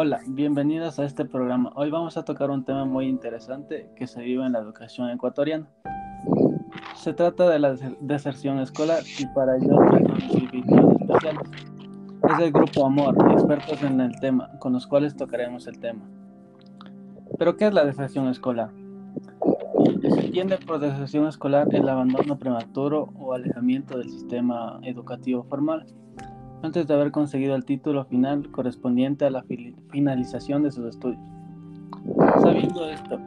Hola, bienvenidos a este programa. Hoy vamos a tocar un tema muy interesante que se vive en la educación ecuatoriana. Se trata de la deserción escolar y para ello traemos invitados especiales. Es el grupo Amor, expertos en el tema, con los cuales tocaremos el tema. ¿Pero qué es la deserción escolar? Se entiende por deserción escolar el abandono prematuro o alejamiento del sistema educativo formal antes de haber conseguido el título final correspondiente a la finalización de sus estudios. Sabiendo esto,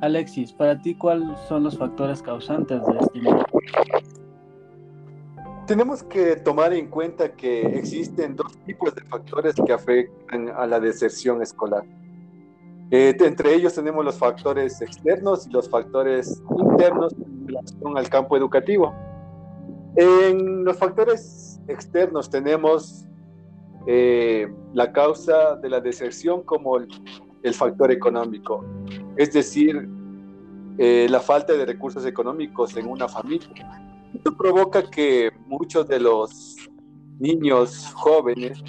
Alexis, para ti, ¿cuáles son los factores causantes de este Tenemos que tomar en cuenta que existen dos tipos de factores que afectan a la deserción escolar. Eh, entre ellos tenemos los factores externos y los factores internos en relación al campo educativo. En los factores externos tenemos eh, la causa de la deserción como el, factor económico, es decir, eh, la falta de recursos económicos en una familia. Esto provoca que muchos de los niños jóvenes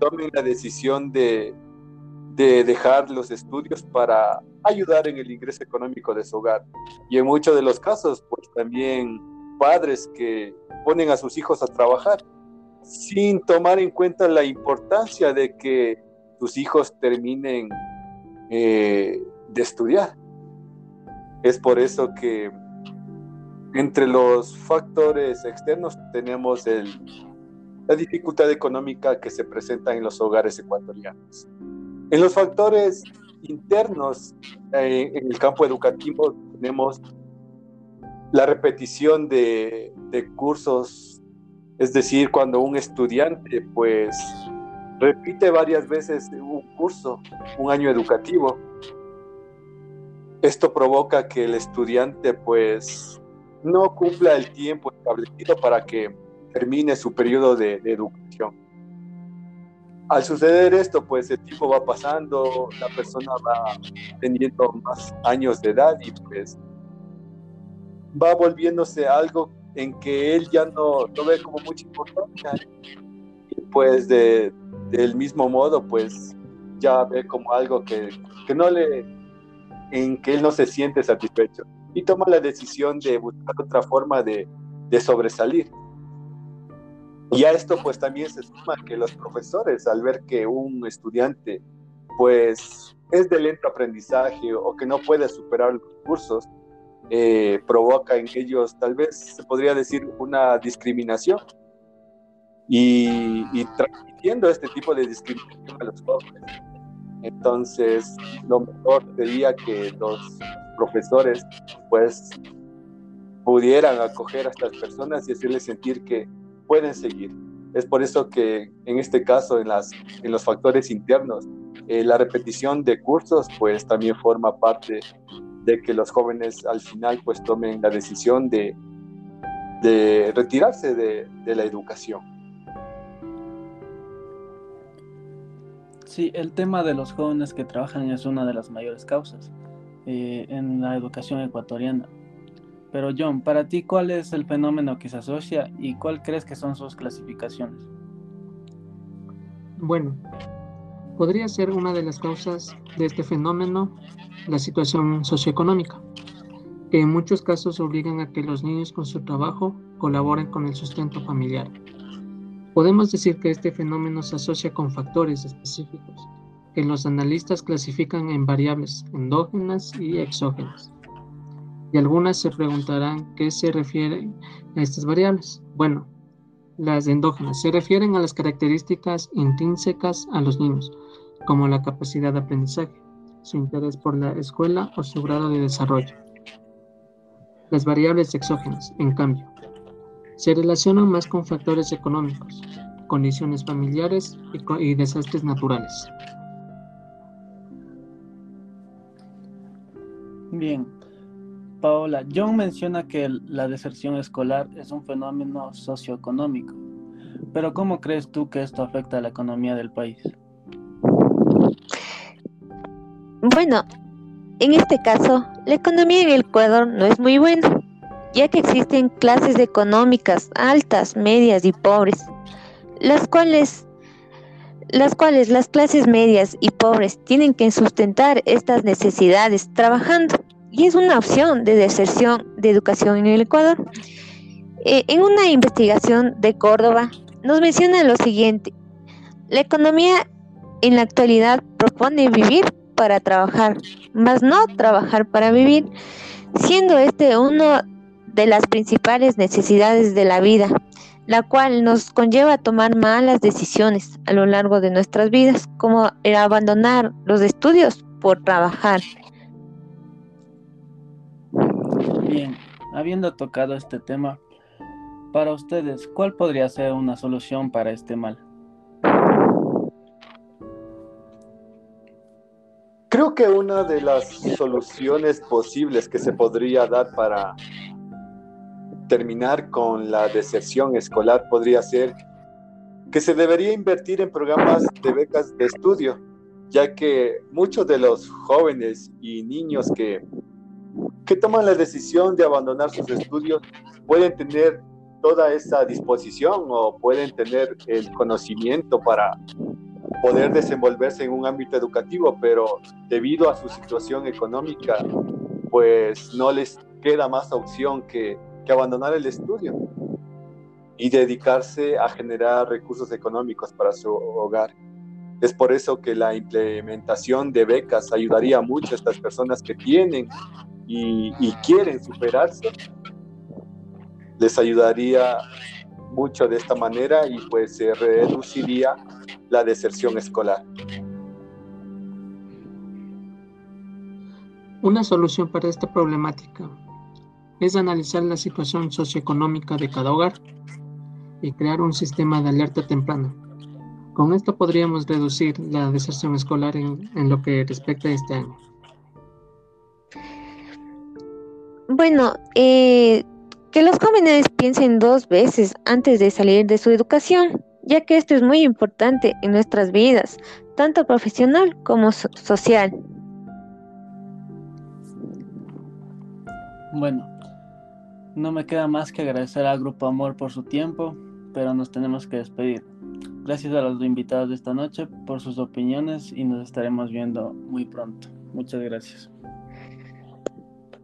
tomen la decisión de, de dejar los estudios para ayudar en el ingreso económico de su hogar. Y en muchos de los casos, pues también padres que ponen a sus hijos a trabajar sin tomar en cuenta la importancia de que tus hijos terminen eh, de estudiar. Es por eso que entre los factores externos tenemos la dificultad económica que se presenta en los hogares ecuatorianos. En los factores internos, eh, en el campo educativo, tenemos la repetición de, cursos es decir, cuando un estudiante pues repite varias veces un curso, un año educativo, esto provoca que el estudiante pues no cumpla el tiempo establecido para que termine su periodo de, educación. Al suceder esto, pues el tiempo va pasando, la persona va teniendo más años de edad y pues va volviéndose algo en que él ya no, no ve como mucha importancia. Y pues de, del mismo modo, pues ya ve como algo que, que no le, en que él no se siente satisfecho. Y toma la decisión de buscar otra forma de, de sobresalir. Y a esto pues también se suma que los profesores al ver que un estudiante pues es de lento aprendizaje o que no puede superar los cursos, eh, provoca en ellos tal vez se podría decir una discriminación y, transmitiendo este tipo de discriminación a los jóvenes. Entonces, lo mejor sería que los profesores pues pudieran acoger a estas personas y hacerles sentir que pueden seguir. Es por eso que en este caso, en, las, en los factores internos, eh, la repetición de cursos pues también forma parte de que los jóvenes al final pues tomen la decisión de, de retirarse de, de, la educación. Sí, el tema de los jóvenes que trabajan es una de las mayores causas eh, en la educación ecuatoriana. Pero John, para ti, ¿cuál es el fenómeno que se asocia y cuál crees que son sus clasificaciones? Bueno, podría ser una de las causas de este fenómeno la situación socioeconómica, que en muchos casos obligan a que los niños con su trabajo colaboren con el sustento familiar. Podemos decir que este fenómeno se asocia con factores específicos que los analistas clasifican en variables endógenas y exógenas. Y algunas se preguntarán qué se refieren a estas variables. Bueno, las endógenas se refieren a las características intrínsecas a los niños, como la capacidad de aprendizaje, su interés por la escuela o su grado de desarrollo. Las variables exógenas, en cambio, se relacionan más con factores económicos, condiciones familiares y, desastres naturales. Bien. Paola, John menciona que la deserción escolar es un fenómeno socioeconómico, pero ¿cómo crees tú que esto afecta a la economía del país? Bueno, en este caso, la economía en el Ecuador no es muy buena, ya que existen clases económicas altas, medias y pobres, las cuales las cuales las clases medias y pobres tienen que sustentar estas necesidades trabajando y es una opción de deserción de educación en el Ecuador. Eh, en una investigación de Córdoba nos menciona lo siguiente, la economía en la actualidad propone vivir para trabajar, más no trabajar para vivir, siendo este uno de las principales necesidades de la vida, la cual nos conlleva a tomar malas decisiones a lo largo de nuestras vidas, como era abandonar los estudios por trabajar. Bien, habiendo tocado este tema, para ustedes, ¿cuál podría ser una solución para este mal? Creo que una de las soluciones posibles que se podría dar para terminar con la deserción escolar podría ser que se debería invertir en programas de becas de estudio, ya que muchos de los jóvenes y niños que, que toman la decisión de abandonar sus estudios pueden tener toda esa disposición o pueden tener el conocimiento para poder desenvolverse en un ámbito educativo, pero debido a su situación económica, pues no les queda más opción que, que abandonar el estudio y dedicarse a generar recursos económicos para su hogar. Es por eso que la implementación de becas ayudaría mucho a estas personas que tienen y, quieren superarse. Les ayudaría mucho de esta manera y pues se reduciría la deserción escolar. Una solución para esta problemática es analizar la situación socioeconómica de cada hogar y crear un sistema de alerta temprana. Con esto podríamos reducir la deserción escolar en, en lo que respecta a este año. Bueno, eh, que los jóvenes piensen dos veces antes de salir de su educación, ya que esto es muy importante en nuestras vidas, tanto profesional como social. Bueno, no me queda más que agradecer al Grupo Amor por su tiempo, pero nos tenemos que despedir. Gracias a los invitados de esta noche por sus opiniones y nos estaremos viendo muy pronto. Muchas gracias.